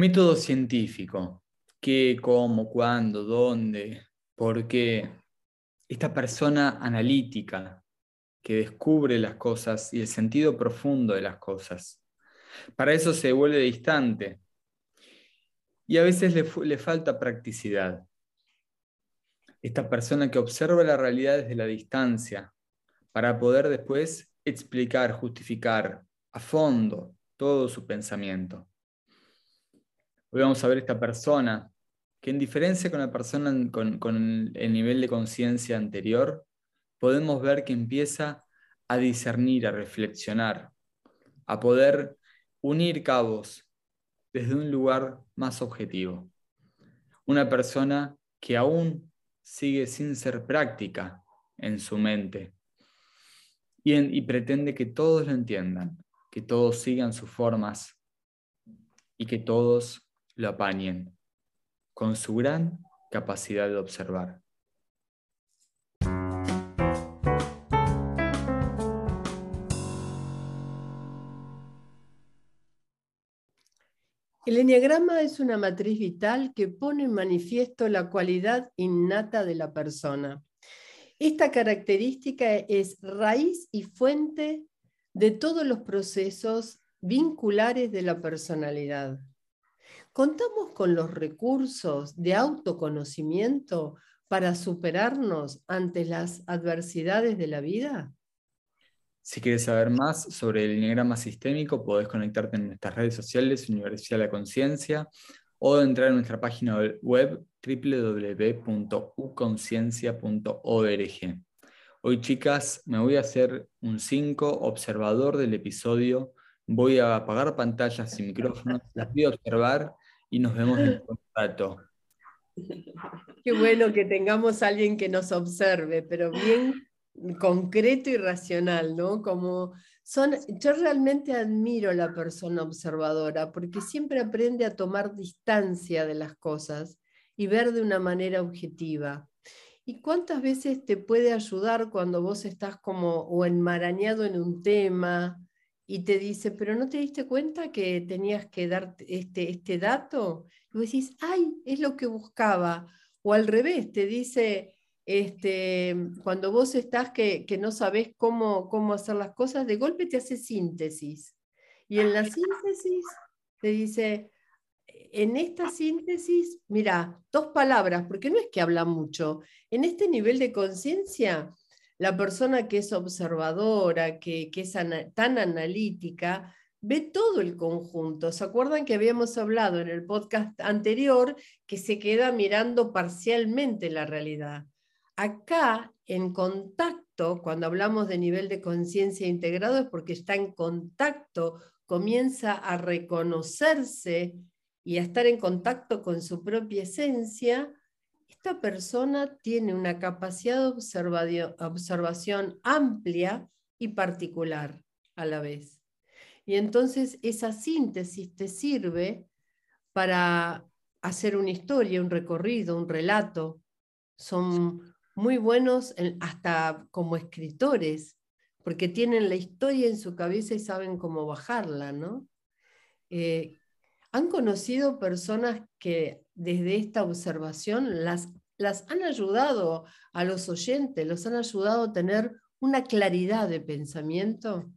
Método científico. ¿Qué, cómo, cuándo, dónde, por qué? Esta persona analítica que descubre las cosas y el sentido profundo de las cosas. Para eso se vuelve distante. Y a veces le, falta practicidad. Esta persona que observa la realidad desde la distancia para poder después explicar, justificar a fondo todo su pensamiento. Hoy vamos a ver esta persona que en diferencia con la persona con, el nivel de conciencia anterior, podemos ver que empieza a discernir, a reflexionar, a poder unir cabos desde un lugar más objetivo. Una persona que aún sigue sin ser práctica en su mente y, pretende que todos lo entiendan, que todos sigan sus formas y que todos lo apañen con su gran capacidad de observar. El enneagrama es una matriz vital que pone en manifiesto la cualidad innata de la persona. Esta característica es raíz y fuente de todos los procesos vinculares de la personalidad. ¿Contamos con los recursos de autoconocimiento para superarnos ante las adversidades de la vida? Si quieres saber más sobre el enneagrama sistémico, podés conectarte en nuestras redes sociales, Universidad de la Conciencia, o entrar en nuestra página web www.uconciencia.org. Hoy, chicas, me voy a hacer un 5 observador del episodio. Voy a apagar pantallas y micrófonos, las voy a observar y nos vemos en contacto. Qué bueno que tengamos a alguien que nos observe, pero bien concreto y racional, ¿no? Como son, yo realmente admiro a la persona observadora porque siempre aprende a tomar distancia de las cosas y ver de una manera objetiva. ¿Y cuántas veces te puede ayudar cuando vos estás como o enmarañado en un tema y te dice, pero no te diste cuenta que tenías que dar este, este dato? Y vos decís, ay, es lo que buscaba. O al revés, te dice, este, cuando vos estás que, que no sabes cómo, cómo hacer las cosas, de golpe te hace síntesis. Y en la síntesis te dice, en esta síntesis, mira, dos palabras, porque no es que habla mucho. En este nivel de conciencia, la persona que es observadora, que, es tan analítica, ve todo el conjunto. ¿Se acuerdan que habíamos hablado en el podcast anterior que se queda mirando parcialmente la realidad? Acá, en contacto, cuando hablamos de nivel de conciencia integrado, es porque está en contacto, comienza a reconocerse y a estar en contacto con su propia esencia, esta persona tiene una capacidad de observación amplia y particular a la vez. Y entonces esa síntesis te sirve para hacer una historia, un recorrido, un relato. Son muy buenos hasta como escritores, porque tienen la historia en su cabeza y saben cómo bajarla, ¿no? Eh, ¿Han conocido personas que desde esta observación las, las han ayudado a los oyentes, los han ayudado a tener una claridad de pensamiento?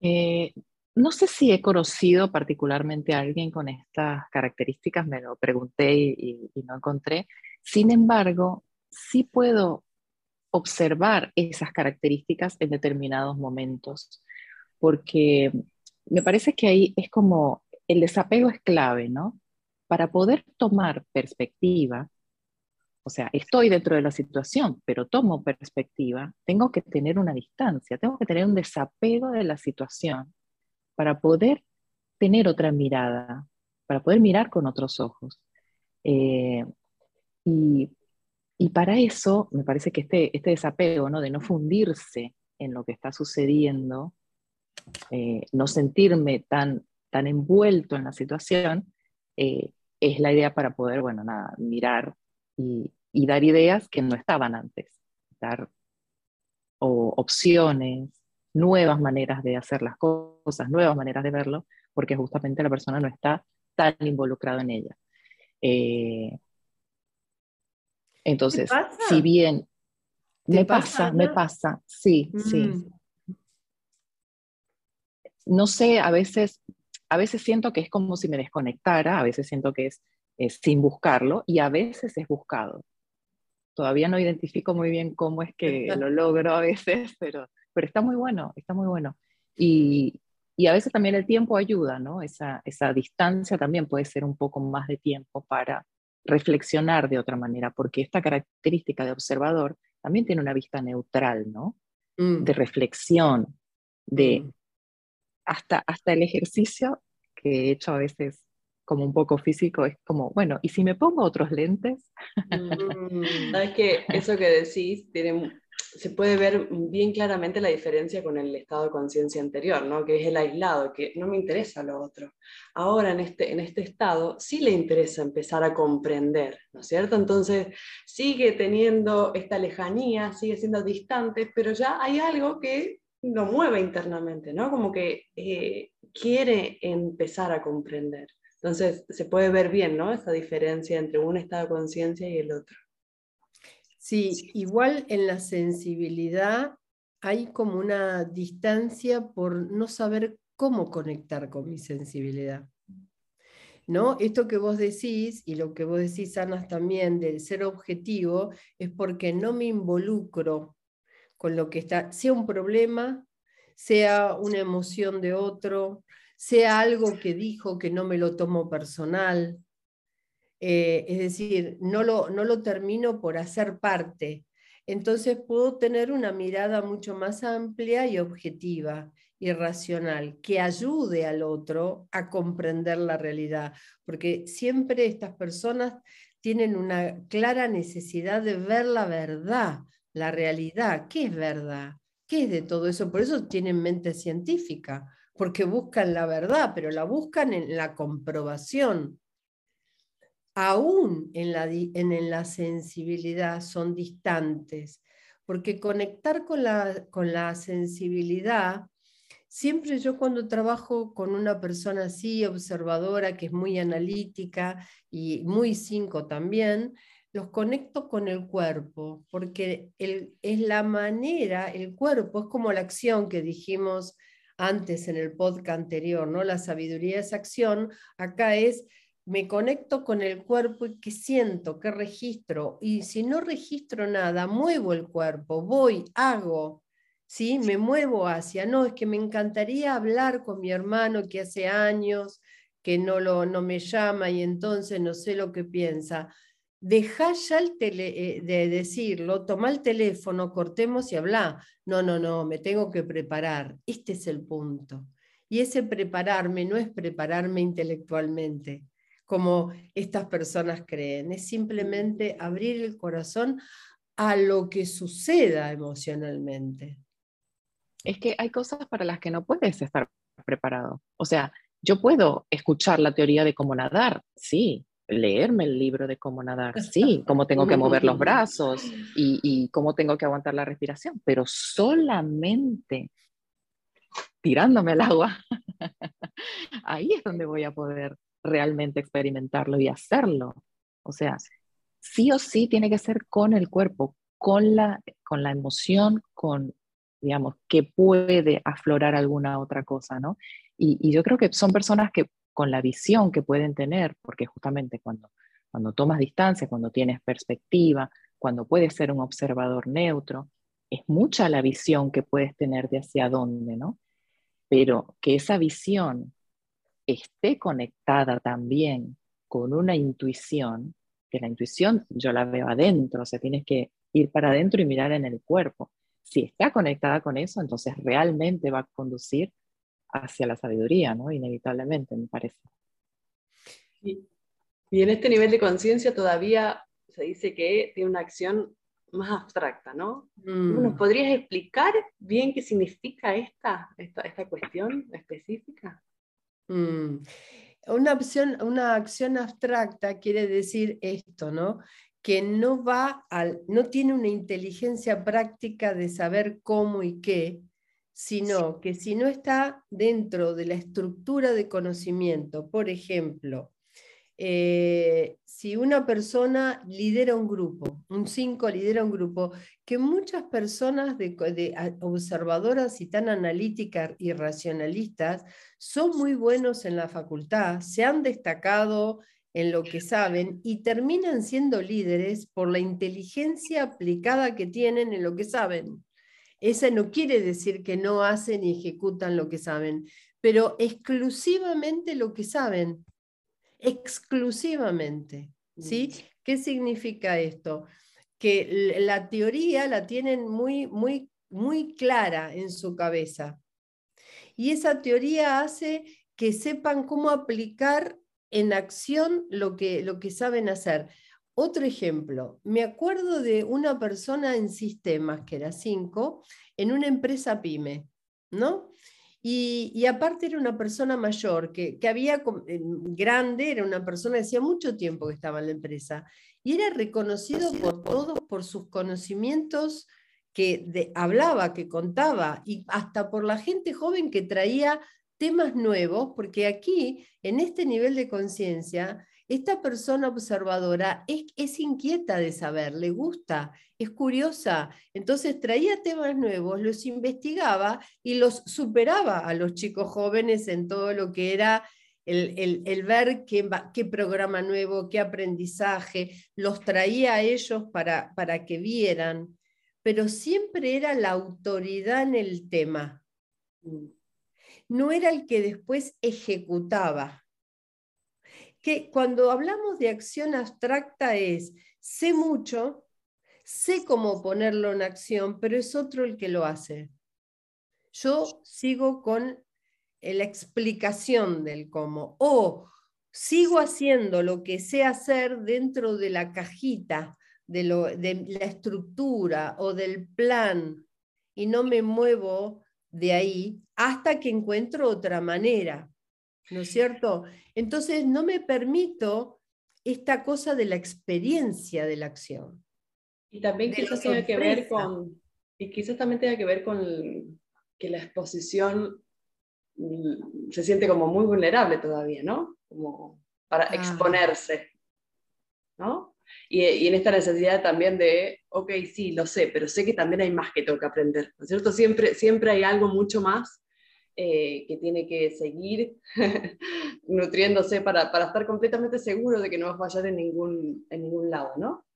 Eh, no sé si he conocido particularmente a alguien con estas características, me lo pregunté y, y, no encontré. Sin embargo, sí puedo observar esas características en determinados momentos, porque me parece que ahí es como el desapego es clave, ¿no? Para poder tomar perspectiva, o sea, estoy dentro de la situación, pero tomo perspectiva, tengo que tener una distancia, tengo que tener un desapego de la situación para poder tener otra mirada, para poder mirar con otros ojos. Eh, y, y, para eso me parece que este, este desapego, ¿no? De no fundirse en lo que está sucediendo, eh, no sentirme tan, tan envuelto en la situación, eh, es la idea para poder, bueno, nada, mirar y, dar ideas que no estaban antes, dar o opciones, nuevas maneras de hacer las cosas, nuevas maneras de verlo, porque justamente la persona no está tan involucrada en ella. Eh, entonces, si bien me pasa, me pasa, sí, sí. No sé, a veces, a veces siento que es como si me desconectara, a veces siento que es, sin buscarlo y a veces es buscado. Todavía no identifico muy bien cómo es que lo logro a veces, pero, pero está muy bueno, está muy bueno. Y, y a veces también el tiempo ayuda, ¿no? Esa, esa distancia también puede ser un poco más de tiempo para reflexionar de otra manera, porque esta característica de observador también tiene una vista neutral, ¿no? Mm. De reflexión, de mm. Hasta, hasta el ejercicio que he hecho a veces como un poco físico, es como, bueno, ¿y si me pongo otros lentes? Mm. Sabes que eso que decís tiene se puede ver bien claramente la diferencia con el estado de conciencia anterior, ¿no? que es el aislado, que no me interesa lo otro. Ahora en este, en este estado sí le interesa empezar a comprender, ¿no es cierto? Entonces sigue teniendo esta lejanía, sigue siendo distante, pero ya hay algo que lo mueve internamente, ¿no? Como que eh, quiere empezar a comprender. Entonces se puede ver bien, ¿no? Esa diferencia entre un estado de conciencia y el otro. Sí, igual en la sensibilidad hay como una distancia por no saber cómo conectar con mi sensibilidad. ¿No? Esto que vos decís y lo que vos decís, Ana, también del ser objetivo, es porque no me involucro con lo que está, sea un problema, sea una emoción de otro, sea algo que dijo que no me lo tomo personal, eh, es decir, no lo, no lo termino por hacer parte. Entonces puedo tener una mirada mucho más amplia y objetiva y racional, que ayude al otro a comprender la realidad, porque siempre estas personas tienen una clara necesidad de ver la verdad, la realidad. ¿Qué es verdad? ¿Qué es de todo eso? Por eso tienen mente científica, porque buscan la verdad, pero la buscan en la comprobación aún en la, en la sensibilidad son distantes, porque conectar con la, con la sensibilidad, siempre yo cuando trabajo con una persona así, observadora, que es muy analítica y muy cinco también, los conecto con el cuerpo, porque es la manera, el cuerpo es como la acción que dijimos antes en el podcast anterior, ¿no? La sabiduría es acción, acá es me conecto con el cuerpo y qué siento, qué registro. Y si no registro nada, muevo el cuerpo, voy, hago, ¿sí? Me muevo hacia, no, es que me encantaría hablar con mi hermano que hace años que no, lo, no me llama y entonces no sé lo que piensa. Deja ya el tele, eh, de decirlo, toma el teléfono, cortemos y habla. No, no, no, me tengo que preparar. Este es el punto. Y ese prepararme no es prepararme intelectualmente, como estas personas creen, es simplemente abrir el corazón a lo que suceda emocionalmente. Es que hay cosas para las que no puedes estar preparado. O sea, yo puedo escuchar la teoría de cómo nadar, sí, leerme el libro de cómo nadar, sí, cómo tengo que mover los brazos y, y, cómo tengo que aguantar la respiración, pero solamente tirándome al agua, ahí es donde voy a poder realmente experimentarlo y hacerlo. O sea, sí o sí tiene que ser con el cuerpo, con la, con la emoción, con, digamos, que puede aflorar alguna otra cosa, ¿no? Y, yo creo que son personas que con la visión que pueden tener, porque justamente cuando, cuando tomas distancia, cuando tienes perspectiva, cuando puedes ser un observador neutro, es mucha la visión que puedes tener de hacia dónde, ¿no? Pero que esa visión esté conectada también con una intuición, que la intuición yo la veo adentro, o sea, tienes que ir para adentro y mirar en el cuerpo. Si está conectada con eso, entonces realmente va a conducir hacia la sabiduría, ¿no? Inevitablemente, me parece. Y, y en este nivel de conciencia todavía se dice que tiene una acción más abstracta, ¿no? ¿Nos mm. podrías explicar bien qué significa esta, esta, esta cuestión específica? Mm. Una, opción, una acción abstracta quiere decir esto, ¿no? Que no va al, no tiene una inteligencia práctica de saber cómo y qué, sino que si no está dentro de la estructura de conocimiento, por ejemplo, eh, si una persona lidera un grupo, un 5 lidera un grupo, que muchas personas de, observadoras y tan analíticas y racionalistas son muy buenos en la facultad, se han destacado en lo que saben y terminan siendo líderes por la inteligencia aplicada que tienen en lo que saben. Esa no quiere decir que no hacen y ejecutan lo que saben, pero exclusivamente lo que saben exclusivamente. ¿sí? Mm. ¿Qué significa esto? Que la teoría la tienen muy, muy, muy clara en su cabeza. Y esa teoría hace que sepan cómo aplicar en acción lo que, lo que saben hacer. Otro ejemplo, me acuerdo de una persona en sistemas, que era cinco, en una empresa pyme, ¿no? Y, aparte era una persona mayor, que, había eh, grande, era una persona que hacía mucho tiempo que estaba en la empresa, y era reconocido por todos por sus conocimientos que hablaba, que contaba, y hasta por la gente joven que traía temas nuevos, porque aquí, en este nivel de conciencia, esta persona observadora es, inquieta de saber, le gusta, es curiosa. Entonces traía temas nuevos, los investigaba y los superaba a los chicos jóvenes en todo lo que era el, ver qué, qué, programa nuevo, qué aprendizaje, los traía a ellos para, para que vieran, pero siempre era la autoridad en el tema. No era el que después ejecutaba que cuando hablamos de acción abstracta es, sé mucho, sé cómo ponerlo en acción, pero es otro el que lo hace. Yo sigo con la explicación del cómo, o sigo haciendo lo que sé hacer dentro de la cajita, de, lo, de la estructura o del plan, y no me muevo de ahí hasta que encuentro otra manera. ¿No es cierto? Entonces no me permito esta cosa de la experiencia de la acción. Y también quizás tenga que ver con, y quizás también tenga que ver con que la exposición mm, se siente como muy vulnerable todavía, ¿no? Como para ah. exponerse, ¿no? Y, y, en esta necesidad también de, ok, sí, lo sé, pero sé que también hay más que tengo que aprender, ¿no es cierto? Siempre, siempre hay algo mucho más eh, que tiene que seguir nutriéndose para, estar completamente seguro de que no va a fallar en ningún, en ningún lado, ¿no?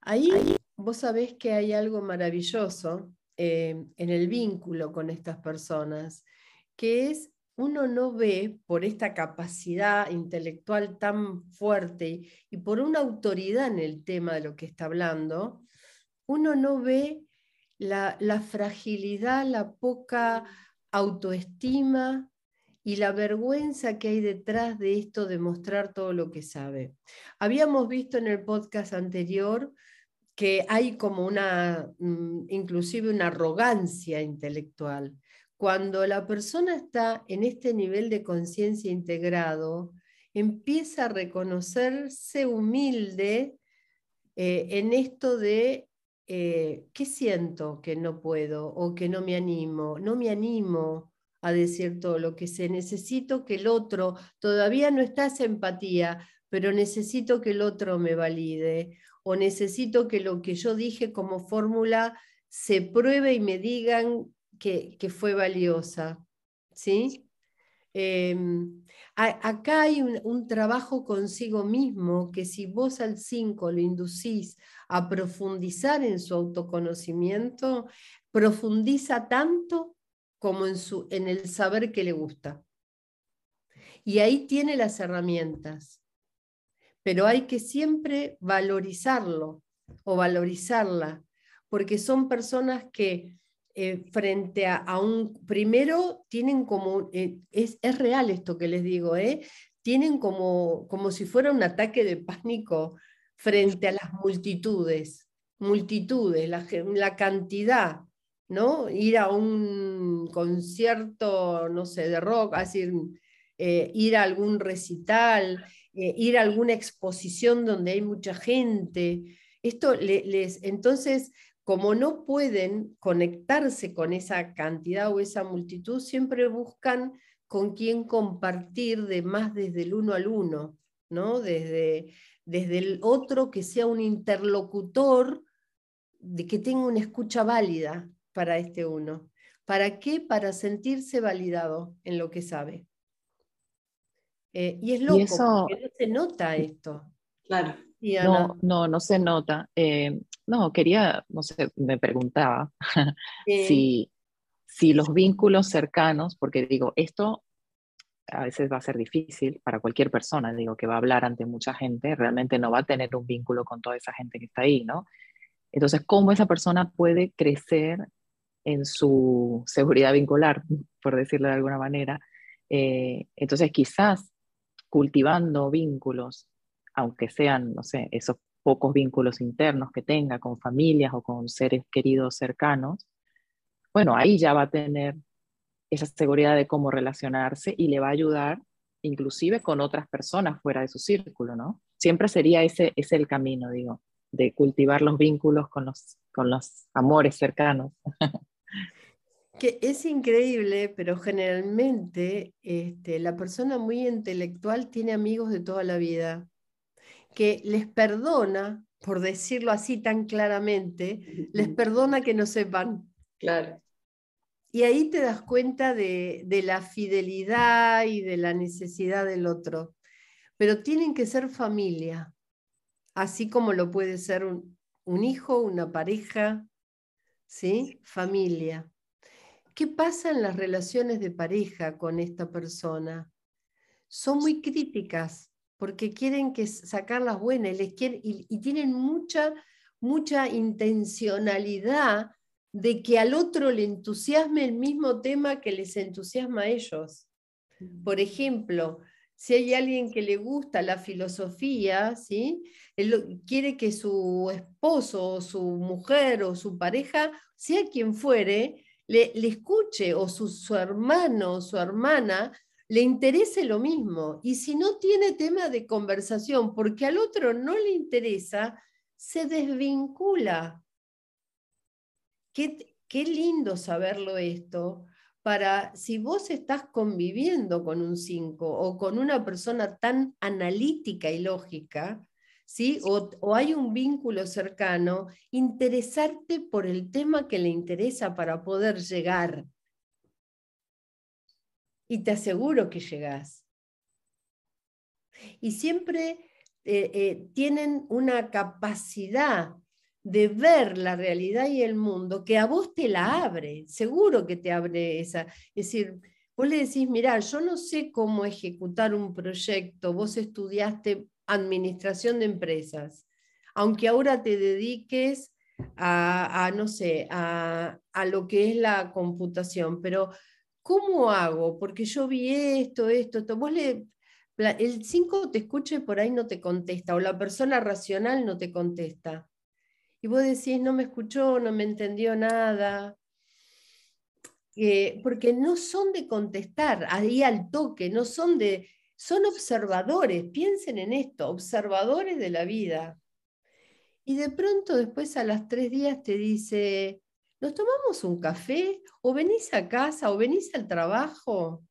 Ahí vos sabés que hay algo maravilloso eh, en el vínculo con estas personas, que es uno no ve por esta capacidad intelectual tan fuerte y por una autoridad en el tema de lo que está hablando, uno no ve la, la fragilidad, la poca autoestima y la vergüenza que hay detrás de esto de mostrar todo lo que sabe. Habíamos visto en el podcast anterior que hay como una, mm, inclusive una arrogancia intelectual. Cuando la persona está en este nivel de conciencia integrado, empieza a reconocerse humilde eh, en esto de eh, ¿qué siento que no puedo o que no me animo? No me animo a decir todo lo que sé. Necesito que el otro, todavía no está esa empatía, pero necesito que el otro me valide o necesito que lo que yo dije como fórmula se pruebe y me digan que, fue valiosa. ¿Sí? Acá hay un, trabajo consigo mismo que si vos al 5 lo inducís a profundizar en su autoconocimiento, profundiza tanto como en, su, en el saber que le gusta. Y ahí tiene las herramientas, pero hay que siempre valorizarlo o valorizarla, porque son personas que eh, frente a, un, primero tienen como, eh, es, real esto que les digo, ¿eh? tienen como, como si fuera un ataque de pánico frente a las multitudes, multitudes, la, cantidad, ¿no? Ir a un concierto, no sé, de rock, decir, ir a algún recital, ir a alguna exposición donde hay mucha gente. Esto les, entonces como no pueden conectarse con esa cantidad o esa multitud, siempre buscan con quién compartir de más desde el uno al uno, ¿no? Desde, desde el otro que sea un interlocutor, de que tenga una escucha válida para este uno. ¿Para qué? Para sentirse validado en lo que sabe. Eh, y es loco, porque no se nota esto. Claro. No, no, no se nota. Eh, no, quería, no sé, me preguntaba si, si los vínculos cercanos, porque digo, esto a veces va a ser difícil para cualquier persona, digo, que va a hablar ante mucha gente, realmente no va a tener un vínculo con toda esa gente que está ahí, ¿no? Entonces, ¿cómo esa persona puede crecer en su seguridad vincular, por decirlo de alguna manera? Eh, entonces, quizás cultivando vínculos, aunque sean, no sé, esos pocos vínculos internos que tenga con familias o con seres queridos cercanos, bueno, ahí ya va a tener esa seguridad de cómo relacionarse y le va a ayudar inclusive con otras personas fuera de su círculo, ¿no? Siempre sería ese, ese el camino, digo, de cultivar los vínculos con los, con los amores cercanos. Que es increíble, pero generalmente este, la persona muy intelectual tiene amigos de toda la vida, que les perdona, por decirlo así tan claramente, les perdona que no sepan. Claro. Y ahí te das cuenta de, la fidelidad y de la necesidad del otro. Pero tienen que ser familia, así como lo puede ser un, un hijo, una pareja, ¿sí? Familia. ¿Qué pasa en las relaciones de pareja con esta persona? Son muy críticas porque quieren que sacarlas buenas les y, y, tienen mucha, mucha intencionalidad de que al otro le entusiasme el mismo tema que les entusiasma a ellos. Mm. Por ejemplo, si hay alguien que le gusta la filosofía, ¿sí? Él quiere que su esposo o su mujer o su pareja, sea quien fuere, le, escuche o su, su hermano o su hermana le interese lo mismo. Y si no tiene tema de conversación porque al otro no le interesa, se desvincula. Qué, qué lindo saberlo esto para si vos estás conviviendo con un 5 o con una persona tan analítica y lógica, ¿sí? O, hay un vínculo cercano, interesarte por el tema que le interesa para poder llegar. Y te aseguro que llegás. Y siempre eh, eh, tienen una capacidad de ver la realidad y el mundo que a vos te la abre, seguro que te abre esa. Es decir, vos le decís, mira, yo no sé cómo ejecutar un proyecto, vos estudiaste administración de empresas, aunque ahora te dediques a, no sé, a, lo que es la computación, pero ¿cómo hago? Porque yo vi esto, esto, esto. Vos le, el 5 te escucha y por ahí no te contesta, o la persona racional no te contesta. Y vos decís, no me escuchó, no me entendió nada. Eh, porque no son de contestar ahí al toque, no son de, son observadores, piensen en esto, observadores de la vida. Y de pronto después a las tres días te dice, ¿nos tomamos un café? ¿O venís a casa? ¿O venís al trabajo?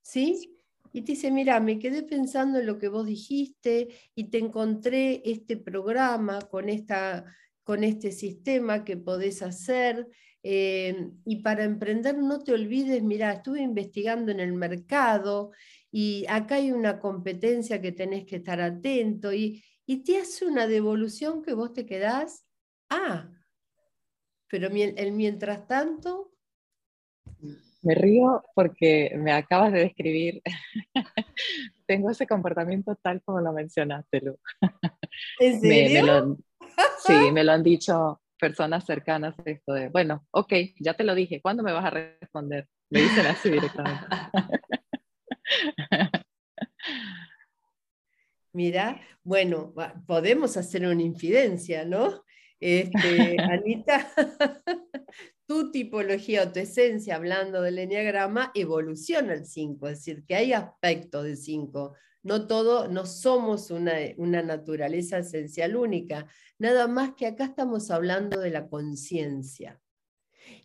¿Sí? Y te dice, mira, me quedé pensando en lo que vos dijiste y te encontré este programa con, esta, con este sistema que podés hacer. Eh, y para emprender no te olvides, mira, estuve investigando en el mercado y acá hay una competencia que tenés que estar atento y, te hace una devolución que vos te quedás, ah, pero el mientras tanto... Me río porque me acabas de describir, tengo ese comportamiento tal como lo mencionaste, Lu. ¿En serio? sí, me lo han dicho personas cercanas esto de, bueno, ok, ya te lo dije, ¿cuándo me vas a responder? Me dicen así directamente. Mira, bueno, podemos hacer una infidencia, ¿no? Este, Anita, tu tipología o tu esencia, hablando del enneagrama, evoluciona el 5, es decir, que hay aspectos de 5. No todo, no somos una, una naturaleza esencial única, nada más que acá estamos hablando de la conciencia.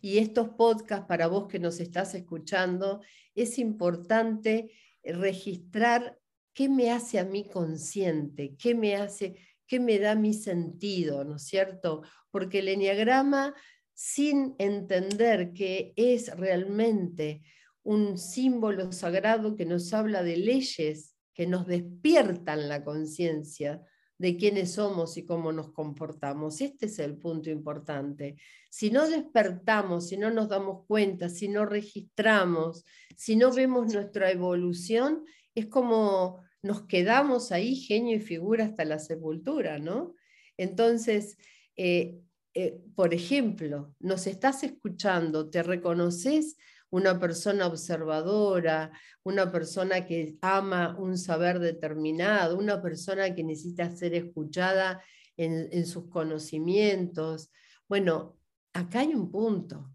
Y estos podcasts, para vos que nos estás escuchando, es importante registrar qué me hace a mí consciente, qué me hace, qué me da mi sentido, ¿no es cierto? Porque el enneagrama, sin entender que es realmente un símbolo sagrado que nos habla de leyes que nos despiertan la conciencia, de quiénes somos y cómo nos comportamos. Este es el punto importante. Si no despertamos, si no nos damos cuenta, si no registramos, si no vemos nuestra evolución, es como nos quedamos ahí, genio y figura hasta la sepultura, ¿no? Entonces, eh, eh, por ejemplo, nos estás escuchando, te reconoces una persona observadora, una persona que ama un saber determinado, una persona que necesita ser escuchada en, sus conocimientos. Bueno, acá hay un punto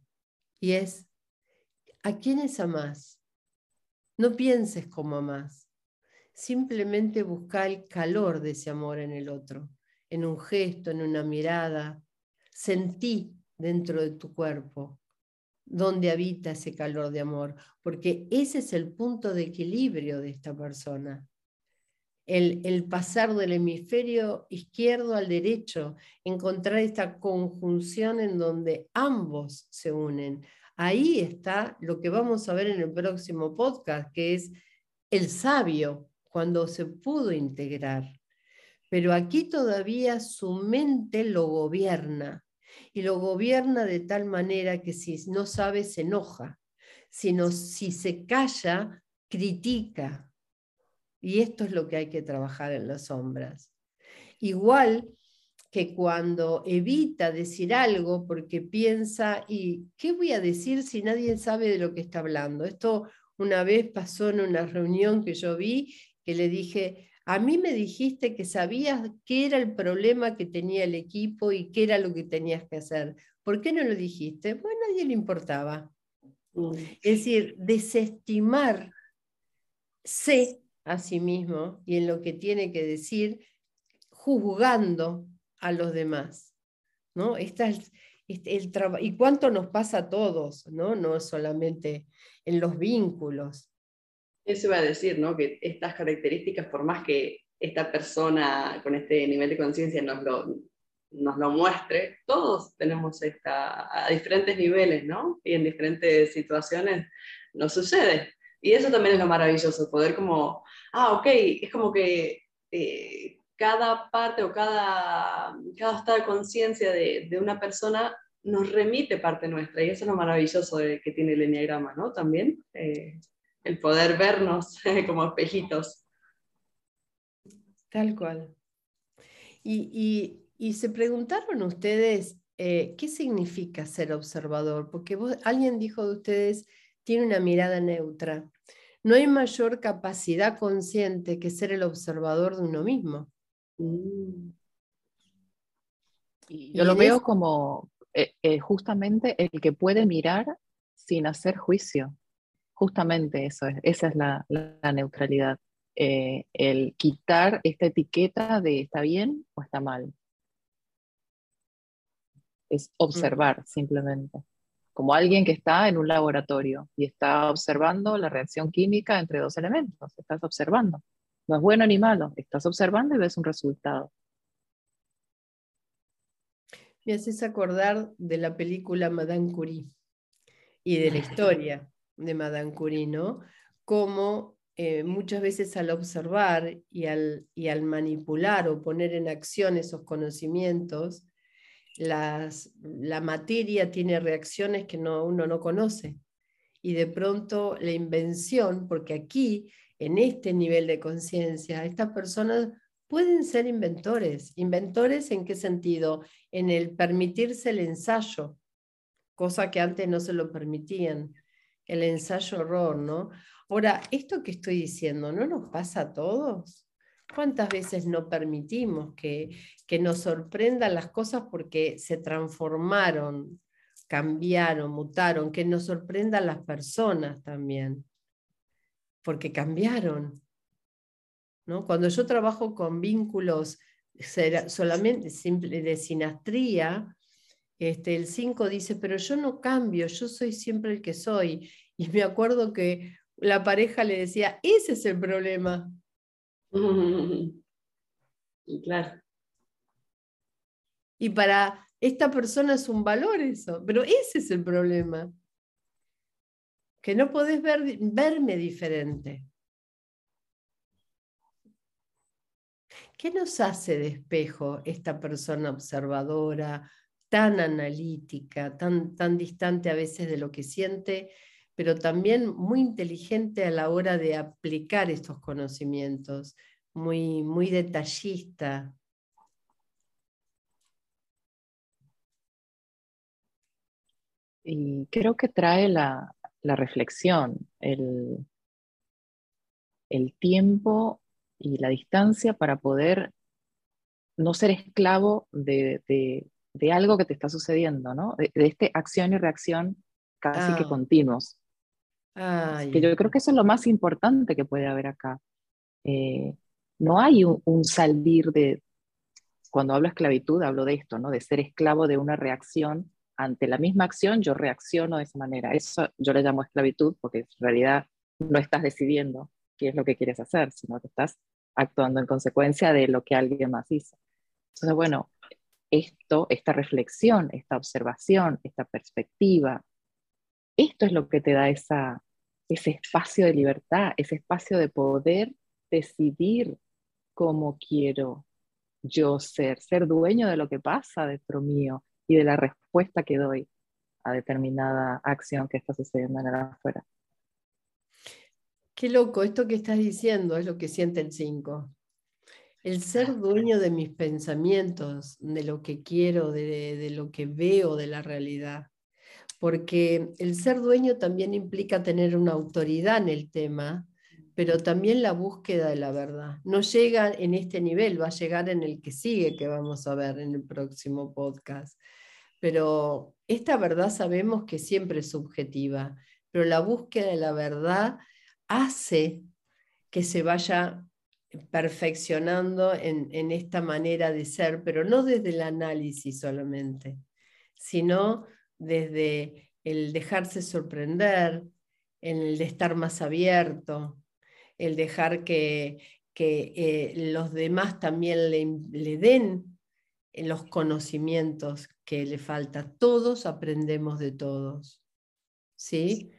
y es, ¿a quiénes amás? No pienses como amás, simplemente busca el calor de ese amor en el otro, en un gesto, en una mirada. Sentí dentro de tu cuerpo donde habita ese calor de amor, porque ese es el punto de equilibrio de esta persona. El, el, pasar del hemisferio izquierdo al derecho, encontrar esta conjunción en donde ambos se unen. Ahí está lo que vamos a ver en el próximo podcast, que es el sabio, cuando se pudo integrar. Pero aquí todavía su mente lo gobierna y lo gobierna de tal manera que si no sabe se enoja, sino si se calla, critica. Y esto es lo que hay que trabajar en las sombras. Igual que cuando evita decir algo porque piensa, ¿y qué voy a decir si nadie sabe de lo que está hablando? Esto una vez pasó en una reunión que yo vi, que le dije, a mí me dijiste que sabías qué era el problema que tenía el equipo y qué era lo que tenías que hacer. ¿Por qué no lo dijiste? Pues a nadie le importaba. Es decir, desestimarse a sí mismo y en lo que tiene que decir, juzgando a los demás. ¿no? Esta es el y cuánto nos pasa a todos, ¿no? no solamente en los vínculos. Eso iba a decir, ¿no? Que estas características, por más que esta persona con este nivel de conciencia nos lo, nos lo muestre, todos tenemos esta, a diferentes niveles, ¿no? Y en diferentes situaciones nos sucede. Y eso también es lo maravilloso, poder como, ah, ok, es como que eh, cada parte o cada, cada estado de conciencia de, de, una persona nos remite parte nuestra, y eso es lo maravilloso de, que tiene el enneagrama, ¿no? También. Eh, el poder vernos como espejitos. Tal cual. Y, se preguntaron ustedes eh, qué significa ser observador, porque alguien dijo de ustedes, tiene una mirada neutra. No hay mayor capacidad consciente que ser el observador de uno mismo. Mm. Yo lo veo como eh, eh, justamente el que puede mirar sin hacer juicio. Justamente eso es, esa es la, neutralidad. Eh, el quitar esta etiqueta de está bien o está mal. Es observar simplemente. Como alguien que está en un laboratorio y está observando la reacción química entre dos elementos. Estás observando. No es bueno ni malo. Estás observando y ves un resultado. Me haces acordar de la película Madame Curie y de la historia de Madame Curie, ¿no? Eh, muchas veces al observar y al, y al manipular o poner en acción esos conocimientos, las, la materia tiene reacciones que no, uno no conoce. Y de pronto la invención, porque aquí, en este nivel de conciencia, estas personas pueden ser inventores. ¿Inventores en qué sentido? En el permitirse el ensayo, cosa que antes no se lo permitían el ensayo horror, ¿no? Ahora, esto que estoy diciendo, ¿no nos pasa a todos? ¿Cuántas veces no permitimos que, que nos sorprendan las cosas porque se transformaron, cambiaron, mutaron, que nos sorprendan las personas también, porque cambiaron. ¿no? Cuando yo trabajo con vínculos solamente simple de sinastría, este, el 5 dice, pero yo no cambio, yo soy siempre el que soy. Y me acuerdo que la pareja le decía, ese es el problema. Claro. Y para esta persona es un valor eso, pero ese es el problema. Que no podés ver, verme diferente. ¿Qué nos hace de espejo esta persona observadora, tan analítica, tan, tan distante a veces de lo que siente, pero también muy inteligente a la hora de aplicar estos conocimientos, muy, muy detallista? Y creo que trae la, reflexión, el, el tiempo y la distancia para poder no ser esclavo de, algo que te está sucediendo, ¿no? De, este acción y reacción casi que ah. continuos. que yo creo que eso es lo más importante que puede haber acá. Eh, no hay un, salir de, cuando hablo esclavitud, hablo de esto, ¿no? De ser esclavo de una reacción ante la misma acción, yo reacciono de esa manera. Eso yo le llamo esclavitud porque en realidad no estás decidiendo qué es lo que quieres hacer, sino que estás actuando en consecuencia de lo que alguien más hizo. Entonces, bueno, esto, esta reflexión, esta observación, esta perspectiva, esto es lo que te da esa, ese espacio de libertad, ese espacio de poder decidir cómo quiero yo ser, ser dueño de lo que pasa dentro mío y de la respuesta que doy a determinada acción que está sucediendo en el afuera. Qué loco, esto que estás diciendo es lo que siente el 5. El ser dueño de mis pensamientos, de lo que quiero, de, lo que veo de la realidad. Porque el ser dueño también implica tener una autoridad en el tema, pero también la búsqueda de la verdad. No llega en este nivel, va a llegar en el que sigue, que vamos a ver en el próximo podcast. Pero esta verdad sabemos que siempre es subjetiva, pero la búsqueda de la verdad hace que se vaya perfeccionando en, esta manera de ser, pero no desde el análisis solamente, sino desde el dejarse sorprender, en el de estar más abierto, el dejar que, eh, los demás también le, le den los conocimientos que le falta. Todos aprendemos de todos. ¿Sí?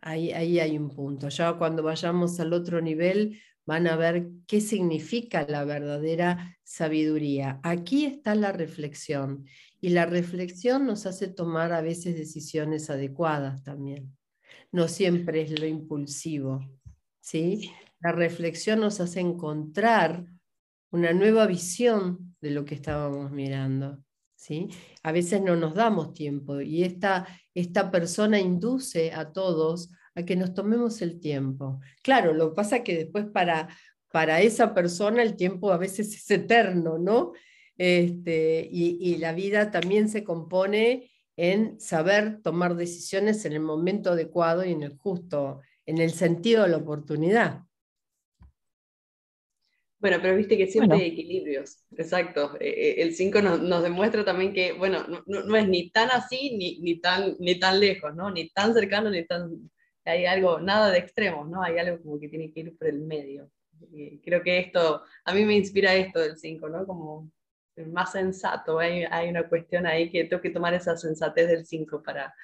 Ahí, hay un punto. Ya cuando vayamos al otro nivel van a ver qué significa la verdadera sabiduría. Aquí está la reflexión y la reflexión nos hace tomar a veces decisiones adecuadas también. No siempre es lo impulsivo. ¿sí? La reflexión nos hace encontrar una nueva visión de lo que estábamos mirando. ¿sí? A veces no nos damos tiempo y esta, esta persona induce a todos a que nos tomemos el tiempo. Claro, lo que pasa es que después para, para esa persona el tiempo a veces es eterno, ¿no? Este, y, y, la vida también se compone en saber tomar decisiones en el momento adecuado y en el justo, en el sentido de la oportunidad. Bueno, pero viste que siempre hay equilibrios, exacto. Eh, eh, el 5 nos, demuestra también que, bueno, no, es ni tan así ni, ni, tan, ni tan lejos, ¿no? Ni tan cercano ni tan... Hay algo, nada de extremos, ¿no? Hay algo como que tiene que ir por el medio. creo que esto, a mí me inspira esto del 5, ¿no? Como más sensato. Hay, hay, una cuestión ahí que tengo que tomar esa sensatez del 5 para,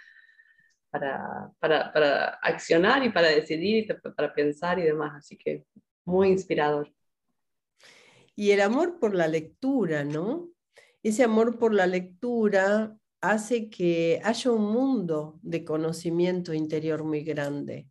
para, para, para accionar y para decidir y para pensar y demás. Así que muy inspirador. Y el amor por la lectura, ¿no? Ese amor por la lectura hace que haya un mundo de conocimiento interior muy grande.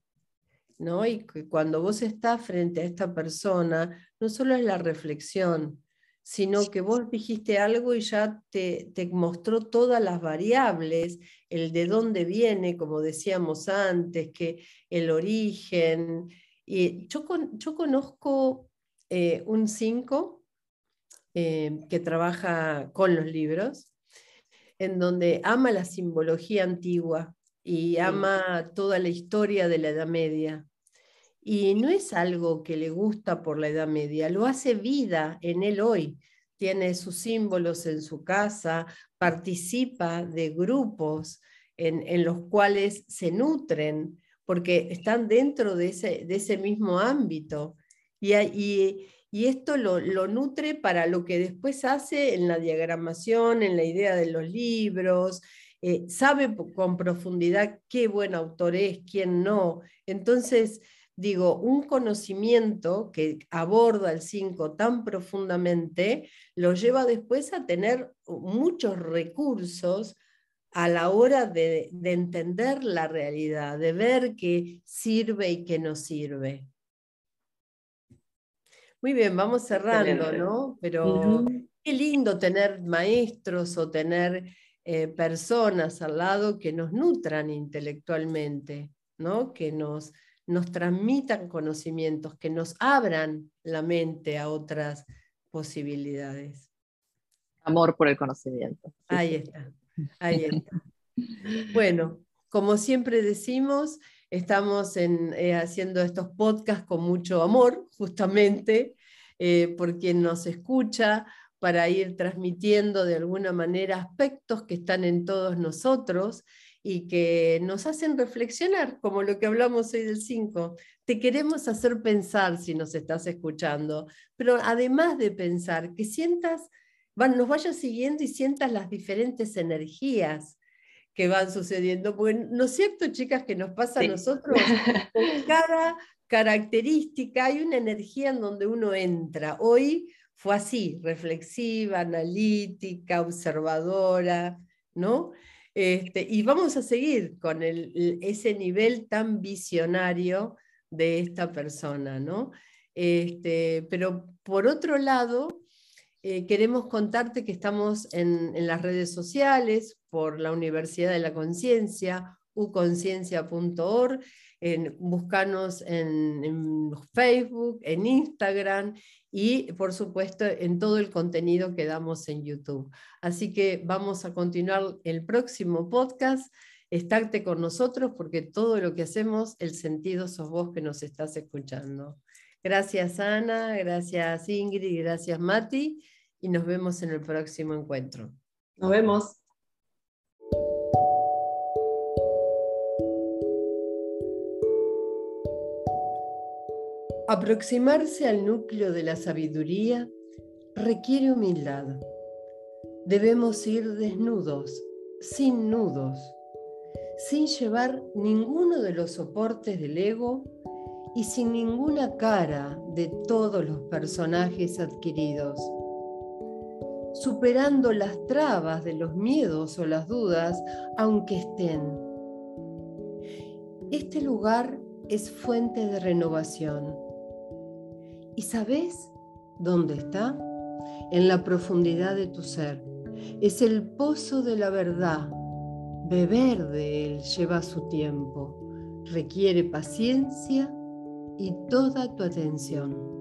¿no? Y cuando vos estás frente a esta persona, no solo es la reflexión, sino que vos dijiste algo y ya te, te, mostró todas las variables, el de dónde viene, como decíamos antes, que el origen. Y yo, yo conozco eh, un 5 eh, que trabaja con los libros. En donde ama la simbología antigua y ama toda la historia de la Edad Media. Y no es algo que le gusta por la Edad Media, lo hace vida en él hoy. Tiene sus símbolos en su casa, participa de grupos en, los cuales se nutren, porque están dentro de ese, de ese mismo ámbito. Y, y, y esto lo, nutre para lo que después hace en la diagramación, en la idea de los libros, eh, sabe con profundidad qué buen autor es, quién no. Entonces, digo, un conocimiento que aborda el 5 tan profundamente, lo lleva después a tener muchos recursos a la hora de, de entender la realidad, de ver qué sirve y qué no sirve. Muy bien, vamos cerrando, ¿no? Pero qué lindo tener maestros o tener eh, personas al lado que nos nutran intelectualmente, ¿no? Que nos, nos transmitan conocimientos, que nos abran la mente a otras posibilidades. Amor por el conocimiento. ahí está, ahí está. Bueno, como siempre decimos, Estamos eh, haciendo estos podcasts con mucho amor, justamente, eh, por quien nos escucha, para ir transmitiendo de alguna manera aspectos que están en todos nosotros y que nos hacen reflexionar, como lo que hablamos hoy del 5. Te queremos hacer pensar si nos estás escuchando, pero además de pensar, que sientas, nos vayas siguiendo y sientas las diferentes energías que van sucediendo. Porque, ¿no es cierto, chicas, que nos pasa a nosotros? Con cada característica hay una energía en donde uno entra. Hoy fue así, reflexiva, analítica, observadora, ¿no? Este, y vamos a seguir con ese nivel tan visionario de esta persona, ¿no? Este, pero por otro lado, eh, queremos contarte que estamos en, las redes sociales por la Universidad de la Conciencia, uconciencia.org, en, buscanos en, en, Facebook, en Instagram y por supuesto en todo el contenido que damos en YouTube. Así que vamos a continuar el próximo podcast. Estarte con nosotros porque todo lo que hacemos, el sentido sos vos que nos estás escuchando. Gracias Ana, gracias Ingrid, gracias Mati y nos vemos en el próximo encuentro. Nos vemos. Aproximarse al núcleo de la sabiduría requiere humildad. Debemos ir desnudos, sin nudos, sin llevar ninguno de los soportes del ego y sin ninguna cara de todos los personajes adquiridos, superando las trabas de los miedos o las dudas, aunque estén. Este lugar es fuente de renovación. ¿Y sabes dónde está? En la profundidad de tu ser. Es el pozo de la verdad. Beber de él lleva su tiempo. Requiere paciencia y toda tu atención.